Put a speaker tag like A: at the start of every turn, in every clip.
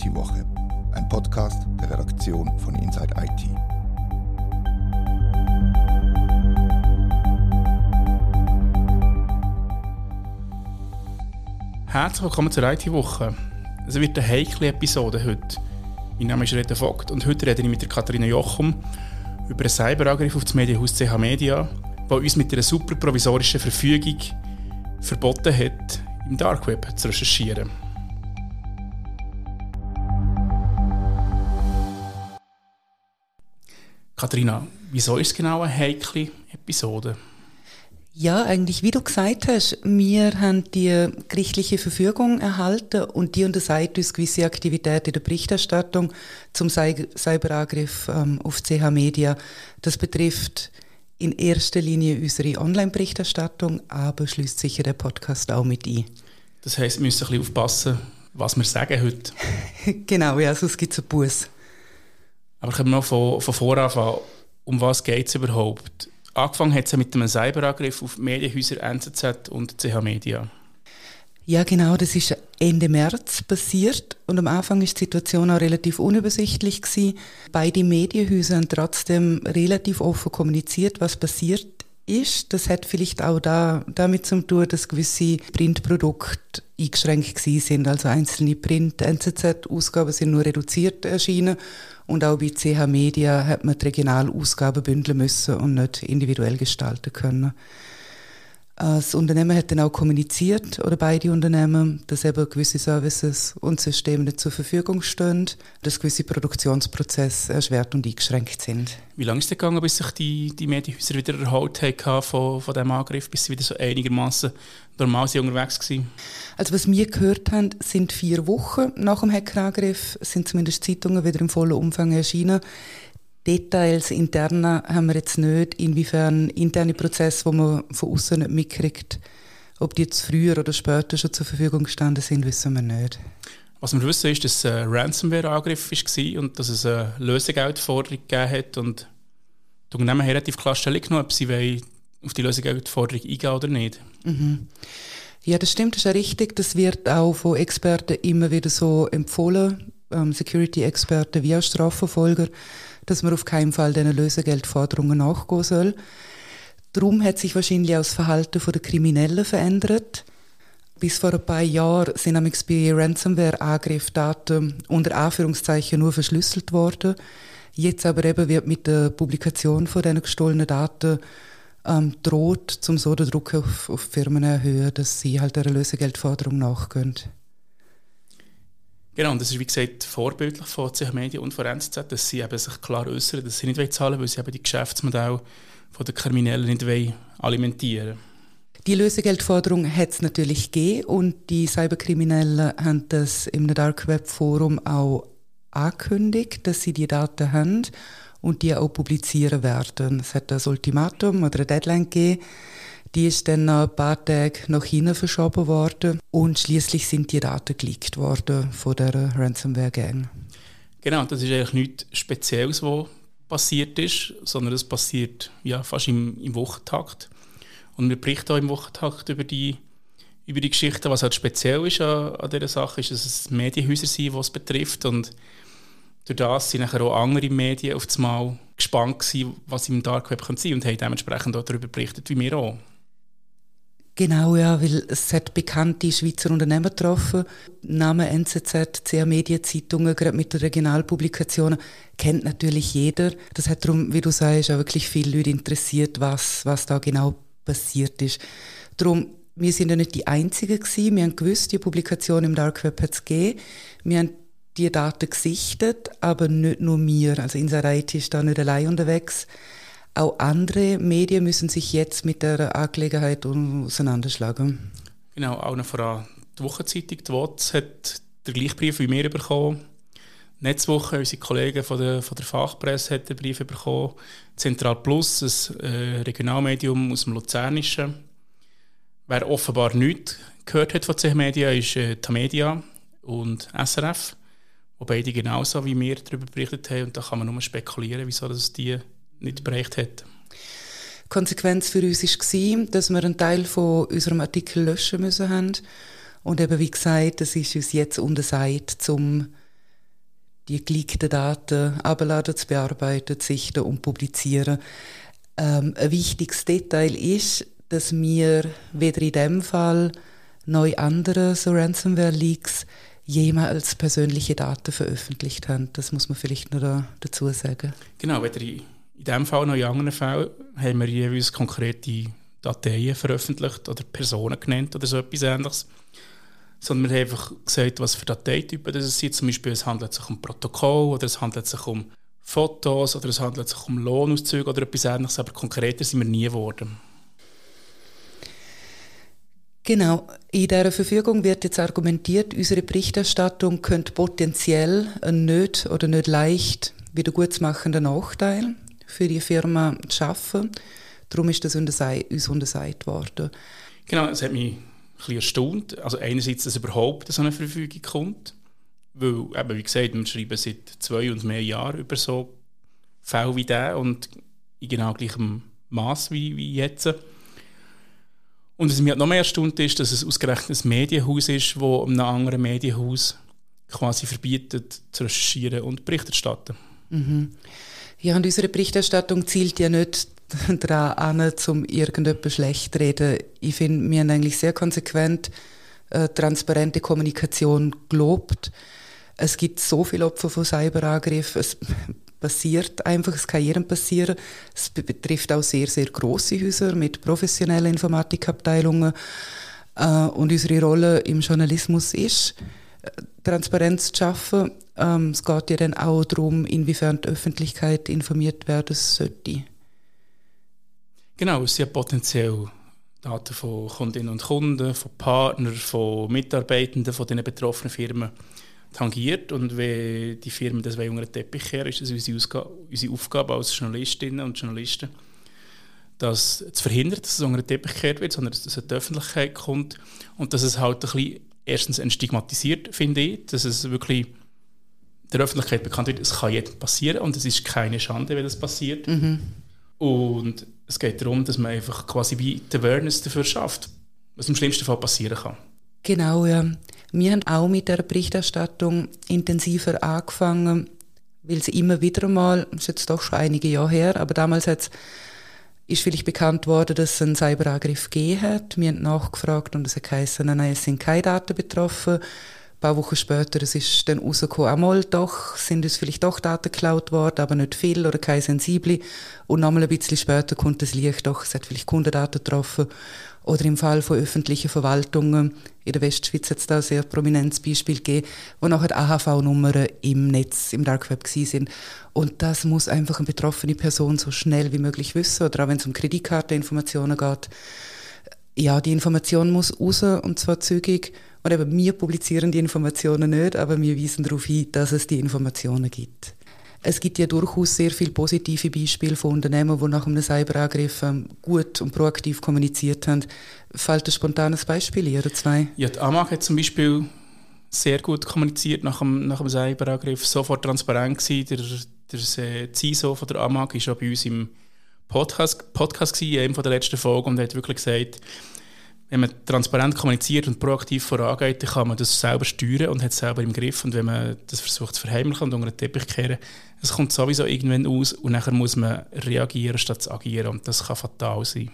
A: IT-Woche, ein Podcast der Redaktion von Inside IT.
B: Herzlich willkommen zur IT-Woche. Es wird eine heikle Episode heute. Mein Name ist Rita Vogt und heute rede ich mit der Katharina Jochum über einen Cyberangriff auf das Medienhaus CH Media, der uns mit einer super provisorischen Verfügung verboten hat, im Dark Web zu recherchieren. Katharina, wieso ist es genau eine heikle Episode?
C: Ja, eigentlich, wie du gesagt hast, wir haben die gerichtliche Verfügung erhalten und die untersagt uns gewisse Aktivitäten in der Berichterstattung zum Cyberangriff ähm, auf CH Media. Das betrifft in erster Linie unsere Online-Berichterstattung, aber schließt sicher der Podcast auch mit ein.
B: Das heisst, wir müssen ein bisschen aufpassen, was wir sagen heute.
C: genau, ja, sonst gibt es einen Bus.
B: Aber können wir mal von, von voran Um was geht es überhaupt? Angefangen hat es mit einem Cyberangriff auf Medienhäuser NZZ und CH Media.
C: Ja, genau, das ist Ende März passiert und am Anfang ist die Situation auch relativ unübersichtlich gewesen. Beide Medienhäuser haben trotzdem relativ offen kommuniziert, was passiert ist. Das hat vielleicht auch da, damit zu tun, dass gewisse Printprodukte eingeschränkt sind. Also einzelne Print-NZZ-Ausgaben sind nur reduziert erschienen und auch bei CH Media hat man die Regionalausgaben bündeln müssen und nicht individuell gestalten können. Das Unternehmen hat dann auch kommuniziert, oder beide Unternehmen, dass eben gewisse Services und Systeme nicht zur Verfügung stehen, dass gewisse Produktionsprozesse erschwert und eingeschränkt sind.
B: Wie lange ist es gegangen, bis sich die, die Medienhäuser wieder erholt haben von, von diesem Angriff, bis sie wieder so einigermaßen normal sind unterwegs waren?
C: Also was wir gehört haben, sind vier Wochen nach dem Hackerangriff, sind zumindest Zeitungen wieder im vollen Umfang erschienen. Details interner haben wir jetzt nicht, inwiefern interne Prozesse, die man von außen nicht mitkriegt, ob die jetzt früher oder später schon zur Verfügung gestanden sind, wissen wir nicht.
B: Was wir wissen, ist, dass es ein Ransomware-Angriff war und dass es eine Lösegeldforderung gegeben hat und die Unternehmen haben relativ klar Stellung genommen, ob sie auf die Lösegeldforderung eingehen oder nicht.
C: Mhm. Ja, das stimmt, das ist ja richtig. Das wird auch von Experten immer wieder so empfohlen, ähm, Security-Experten wie auch Strafverfolger dass man auf keinen Fall diesen Lösegeldforderungen nachgehen soll. Darum hat sich wahrscheinlich auch das Verhalten der Kriminellen verändert. Bis vor ein paar Jahren sind nämlich bei Ransomware-Angriff Daten unter Anführungszeichen nur verschlüsselt worden. Jetzt aber eben wird mit der Publikation von diesen gestohlenen Daten ähm, droht, zum so den Druck auf, auf Firmen erhöhen, dass sie halt der Lösegeldforderung nachgehen.
B: Genau, und das ist wie gesagt vorbildlich von CH Media und von NZZ, dass sie eben sich klar äußern, dass sie nicht zahlen wollen, weil sie eben die Geschäftsmodelle den Kriminellen nicht wollen alimentieren.
C: Die Lösegeldforderung hat es natürlich gegeben und die Cyberkriminellen haben das im Dark Web Forum auch angekündigt, dass sie die Daten haben und die auch publizieren werden. Es hat ein Ultimatum oder eine Deadline gegeben die ist dann ein paar Tage nach hinten verschoben worden und schließlich sind die Daten geleakt worden von der Ransomware Gang.
B: Genau, das ist eigentlich nichts Spezielles, was passiert ist, sondern es passiert ja, fast im, im Wochentakt. Und wir berichten auch im Wochentakt über die, über die Geschichte. Was halt speziell ist an, an dieser Sache, ist, dass es Medienhäuser sind, die es betrifft. Und durch das nachher auch andere Medien auf das Mal gespannt gewesen, was im Dark Web sein könnte und haben dementsprechend auch darüber berichtet, wie wir auch.
C: Genau, ja, weil es hat bekannte Schweizer Unternehmen getroffen. Name NZZ, CA Medienzeitungen, gerade mit den Regionalpublikationen, kennt natürlich jeder. Das hat darum, wie du sagst, auch wirklich viele Leute interessiert, was, was da genau passiert ist. Darum, wir sind ja nicht die Einzigen gewesen. Wir haben gewusst, die Publikation im Dark Web hat es gegeben. Wir haben die Daten gesichtet, aber nicht nur wir. Also Inside IT ist da nicht allein unterwegs. Auch andere Medien müssen sich jetzt mit der Angelegenheit auseinanderschlagen.
B: Genau, auch noch voran die Wochenzeitung, die WOTS, hat den gleichen Brief wie wir bekommen. Netzwoche, unsere Kollegen von der, von der Fachpresse, hat den Brief bekommen. Zentral Plus, ein äh, Regionalmedium aus dem Luzernischen. Wer offenbar nichts gehört hat von CH Media, ist äh, Tamedia und SRF, wo beide genauso wie wir darüber berichtet haben. Und da kann man nur spekulieren, wieso das die nicht bereicht hat.
C: Konsequenz für uns war, dass wir einen Teil von unserem Artikel löschen müssen haben. Und eben wie gesagt, das ist uns jetzt untersagt, um die geleakten Daten abladen, zu bearbeiten, zu sichten und publizieren. Ähm, ein wichtiges Detail ist, dass wir weder in dem Fall noch in anderen so Ransomware-Leaks jemals persönliche Daten veröffentlicht haben. Das muss man vielleicht noch da, dazu sagen.
B: Genau, weder in diesem Fall noch in anderen Fällen haben wir jeweils konkrete Dateien veröffentlicht oder Personen genannt oder so etwas ähnliches. Sondern wir haben einfach gesagt, was für Dateitypen das sind. Zum Beispiel, es handelt sich um Protokoll oder es handelt sich um Fotos oder es handelt sich um Lohnauszüge oder etwas ähnliches. Aber konkreter sind wir nie geworden.
C: Genau, in dieser Verfügung wird jetzt argumentiert, unsere Berichterstattung könnte potenziell nicht oder nicht leicht wiedergutzmachender Nachteil für die Firma schaffen. Darum ist das uns untersagt worden.
B: Genau, es hat mich ein bisschen erstaunt. Also einerseits, dass überhaupt so eine Verfügung kommt, weil, eben, wie gesagt, wir schreiben seit zwei und mehr Jahren über so Fälle wie der und in genau gleichem Maß wie, wie jetzt. Und was mich noch mehr erstaunt ist, dass es ausgerechnet ein Medienhaus ist, das einem anderen Medienhaus quasi verbietet, zu recherchieren und Bericht zu erstatten.
C: Mhm. Ja, und unsere Berichterstattung zielt ja nicht daran an, um irgendetwas schlecht zu reden. Ich finde, wir haben eigentlich sehr konsequent äh, transparente Kommunikation gelobt. Es gibt so viele Opfer von Cyberangriffen. Passiert einfach, es kann jedem passieren. Es betrifft auch sehr, sehr große Häuser mit professionellen Informatikabteilungen. Äh, und unsere Rolle im Journalismus ist, äh, Transparenz zu schaffen. Ähm, es geht ja dann auch darum, inwiefern die Öffentlichkeit informiert werden sollte.
B: Genau, es sind potenziell Daten von Kundinnen und Kunden, von Partnern, von Mitarbeitenden von den betroffenen Firmen tangiert und wenn die Firmen das unter den Teppich kehren, ist es unsere, unsere Aufgabe als Journalistinnen und Journalisten, das zu verhindern, dass es unter den Teppich gekehrt wird, sondern dass es in die Öffentlichkeit kommt und dass es halt ein bisschen erstens entstigmatisiert, finde ich, dass es wirklich der Öffentlichkeit bekannt wird, es kann jedem passieren und es ist keine Schande, wenn das passiert. Mhm. Und es geht darum, dass man einfach quasi wie die Awareness dafür schafft, was im schlimmsten Fall passieren kann.
C: Genau, ja. Wir haben auch mit der Berichterstattung intensiver angefangen, weil sie immer wieder mal, das ist jetzt doch schon einige Jahre her, aber damals hat's, ist vielleicht bekannt worden, dass es einen Cyberangriff gegeben hat. Wir haben nachgefragt und es hat geheißen, nein, es sind keine Daten betroffen. Ein paar Wochen später, es ist dann rausgekommen, einmal doch, sind es vielleicht doch Daten geklaut worden, aber nicht viel oder keine sensible. Und nochmal ein bisschen später kommt das Licht doch, es hat vielleicht Kundendaten getroffen. Oder im Fall von öffentlichen Verwaltungen, in der Westschweiz hat es da ein sehr prominentes Beispiel gegeben, wo nachher AHV-Nummern im Netz, im Dark Web sind. Und das muss einfach eine betroffene Person so schnell wie möglich wissen, oder auch wenn es um Kreditkarteninformationen geht. Ja, die Information muss raus, und zwar zügig. Und eben, wir publizieren die Informationen nicht, aber wir weisen darauf hin, dass es die Informationen gibt. Es gibt ja durchaus sehr viele positive Beispiele von Unternehmen, die nach einem Cyberangriff ähm, gut und proaktiv kommuniziert haben. Fällt ein spontanes Beispiel hier oder zwei?
B: Ja, die AMAG hat zum Beispiel sehr gut kommuniziert nach dem, nach dem Cyberangriff, sofort transparent gewesen. Der, der CISO von der AMAG war auch bei uns im Podcast, Podcast gewesen, in einer der letzten Folgen und hat wirklich gesagt, wenn man transparent kommuniziert und proaktiv vorangeht, kann man das selber steuern und hat es selber im Griff. Und wenn man das versucht zu verheimlichen und unter den Teppich kehren, es kommt sowieso irgendwann aus und nachher muss man reagieren, statt zu agieren. Und das kann fatal sein.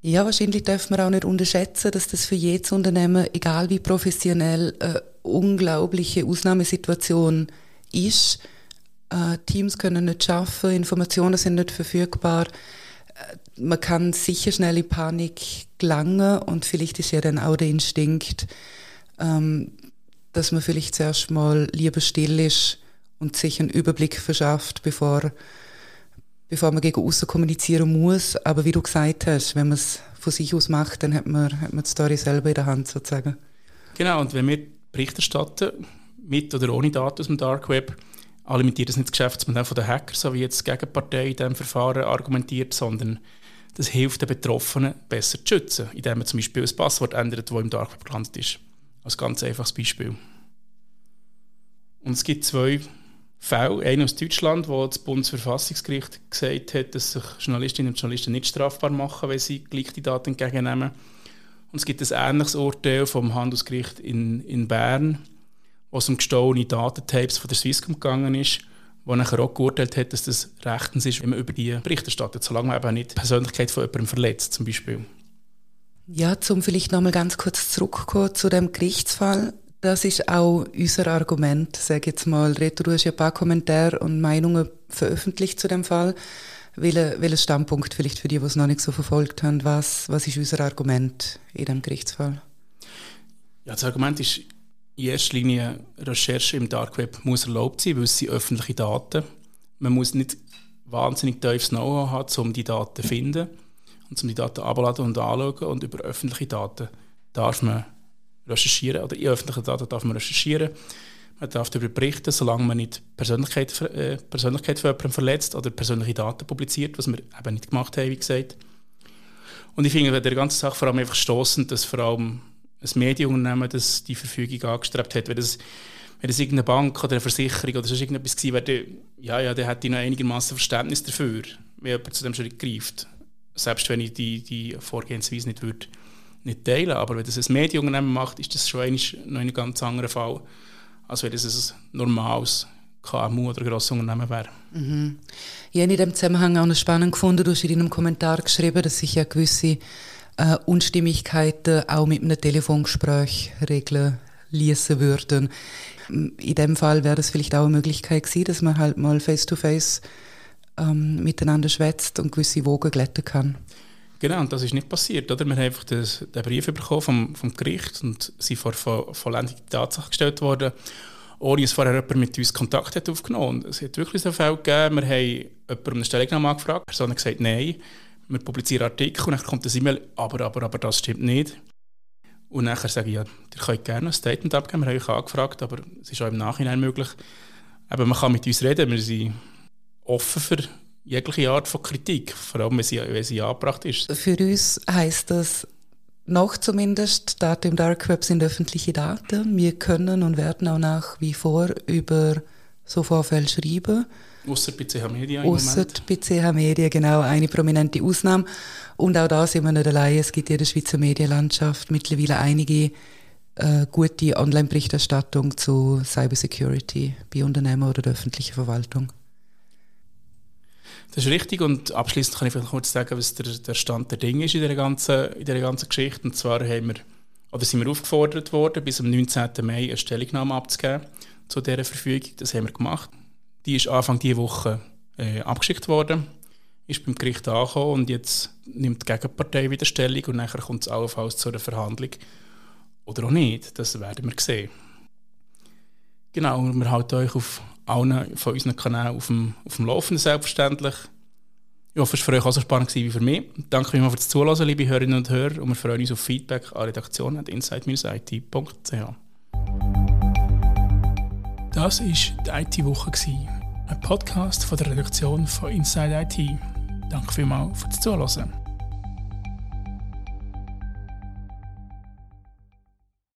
C: Ja, wahrscheinlich darf man auch nicht unterschätzen, dass das für jedes Unternehmen, egal wie professionell, eine unglaubliche Ausnahmesituation ist. Äh, Teams können nicht schaffen, Informationen sind nicht verfügbar man kann sicher schnell in Panik gelangen und vielleicht ist ja dann auch der Instinkt, ähm, dass man vielleicht zuerst mal lieber still ist und sich einen Überblick verschafft, bevor, bevor man gegen außen kommunizieren muss. Aber wie du gesagt hast, wenn man es von sich aus macht, dann hat man, hat man die Story selber in der Hand sozusagen.
B: Genau, und wenn wir Bericht erstatten, mit oder ohne Daten aus dem Dark Web, alimentiert das nicht das Geschäftsmodell von den Hackern, so wie jetzt die Gegenpartei in diesem Verfahren argumentiert, sondern das hilft den Betroffenen besser zu schützen, indem man zum Beispiel ein Passwort ändert, das im Dark Web gelandet ist. Als ganz einfaches Beispiel. Und es gibt zwei Fälle, einen aus Deutschland, wo das Bundesverfassungsgericht gesagt hat, dass sich Journalistinnen und Journalisten nicht strafbar machen, wenn sie gleiche Daten entgegennehmen. Und es gibt ein ähnliches Urteil vom Handelsgericht in, in Bern, es um gestohlene Datentapes von der Swisscom gegangen ist, wo nachher auch geurteilt hat, dass das rechtens ist, wenn man über die Bericht erstattet, solange man eben nicht die Persönlichkeit von jemandem verletzt, zum Beispiel.
C: Ja, zum vielleicht nochmal ganz kurz zurückkommen zu dem Gerichtsfall. Das ist auch unser Argument, sage jetzt mal. Reto, du hast ja ein paar Kommentare und Meinungen veröffentlicht zu dem Fall. Welcher welche Standpunkt vielleicht für die, die es noch nicht so verfolgt haben, was, was ist unser Argument in dem Gerichtsfall?
B: Ja, das Argument ist in erster Linie, Recherche im Dark Web muss erlaubt sein, weil es sind öffentliche Daten. Man muss nicht wahnsinnig tiefes Know-how haben, um die Daten zu finden und um die Daten abzuladen und anzuschauen. Und über öffentliche Daten darf man recherchieren, oder in öffentlichen Daten darf man recherchieren. Man darf darüber berichten, solange man nicht Persönlichkeit, äh, Persönlichkeit von jemandem verletzt oder persönliche Daten publiziert, was wir eben nicht gemacht haben, wie gesagt. Und ich finde bei der ganzen Sache vor allem einfach stoßend, dass vor allem ein Medienunternehmen das die Verfügung angestrebt hat. Wenn das, wenn das irgendeine Bank oder eine Versicherung oder sonst irgendetwas gewesen wäre, ja, ja, dann hätte ich noch einigermaßen Verständnis dafür, wenn jemand zu dem Schritt greift. Selbst wenn ich die, die Vorgehensweise nicht, würde, nicht teilen Aber wenn das ein Medienunternehmen macht, ist das schon noch ein ganz anderer Fall, als wenn das ein normales KMU oder grosses Unternehmen wäre.
C: Mhm. Ich habe in diesem Zusammenhang auch noch spannend gefunden, du hast in deinem Kommentar geschrieben, dass sich ja gewisse äh, Unstimmigkeiten auch mit einem Telefongespräch regeln ließen würden. In dem Fall wäre das vielleicht auch eine Möglichkeit gewesen, dass man halt mal face-to-face ähm, miteinander schwätzt und gewisse Wogen glätten kann.
B: Genau, und das ist nicht passiert. Oder? Wir haben einfach das, den Brief bekommen vom, vom Gericht und sind vor vollendete Tatsache gestellt worden, ohne dass vorher jemand mit uns Kontakt hat aufgenommen hat. Es hat wirklich so Fälle gegeben, wir haben jemanden um eine Stellungnahme angefragt, die Person hat gesagt, nein, wir publizieren Artikel und dann kommt das E-Mail, aber, aber, aber das stimmt nicht. Und nachher sage ich, ja, ihr könnt gerne ein Statement abgeben, wir haben euch angefragt, aber es ist auch im Nachhinein möglich. Aber man kann mit uns reden, wir sind offen für jegliche Art von Kritik, vor allem wenn sie, wenn sie angebracht ist.
C: Für uns heisst das noch zumindest, Daten im Dark Web sind öffentliche Daten. Wir können und werden auch nach wie vor über so Vorfälle schreiben.
B: Außer bei CH Media
C: im Ausser bei CH Media, genau, eine prominente Ausnahme. Und auch da sind wir nicht allein. Es gibt in der Schweizer Medienlandschaft mittlerweile einige äh, gute Online-Berichterstattung zu Cybersecurity bei Unternehmen oder der öffentlichen Verwaltung.
B: Das ist richtig und abschließend kann ich vielleicht kurz sagen, was der, der Stand der Dinge ist in dieser ganzen, in dieser ganzen Geschichte. Und zwar haben wir, oder sind wir aufgefordert worden, bis am 19. Mai eine Stellungnahme abzugeben zu dieser Verfügung. Das haben wir gemacht. Die ist Anfang dieser Woche äh, abgeschickt worden, ist beim Gericht angekommen und jetzt nimmt die Gegenpartei wieder Stellung und nachher kommt es allenfalls zu einer Verhandlung. Oder auch nicht, das werden wir sehen. Genau, wir halten euch auf allen von unseren Kanälen auf dem, auf dem Laufenden selbstverständlich. Ich hoffe, es war für euch auch so spannend wie für mich. Danke vielmals fürs Zuhören, liebe Hörerinnen und Hörer, und wir freuen uns auf Feedback an redaktion.inside-it.ch. Das war die IT-Woche, ein Podcast von der Redaktion von Inside IT. Danke vielmals fürs Zuhören.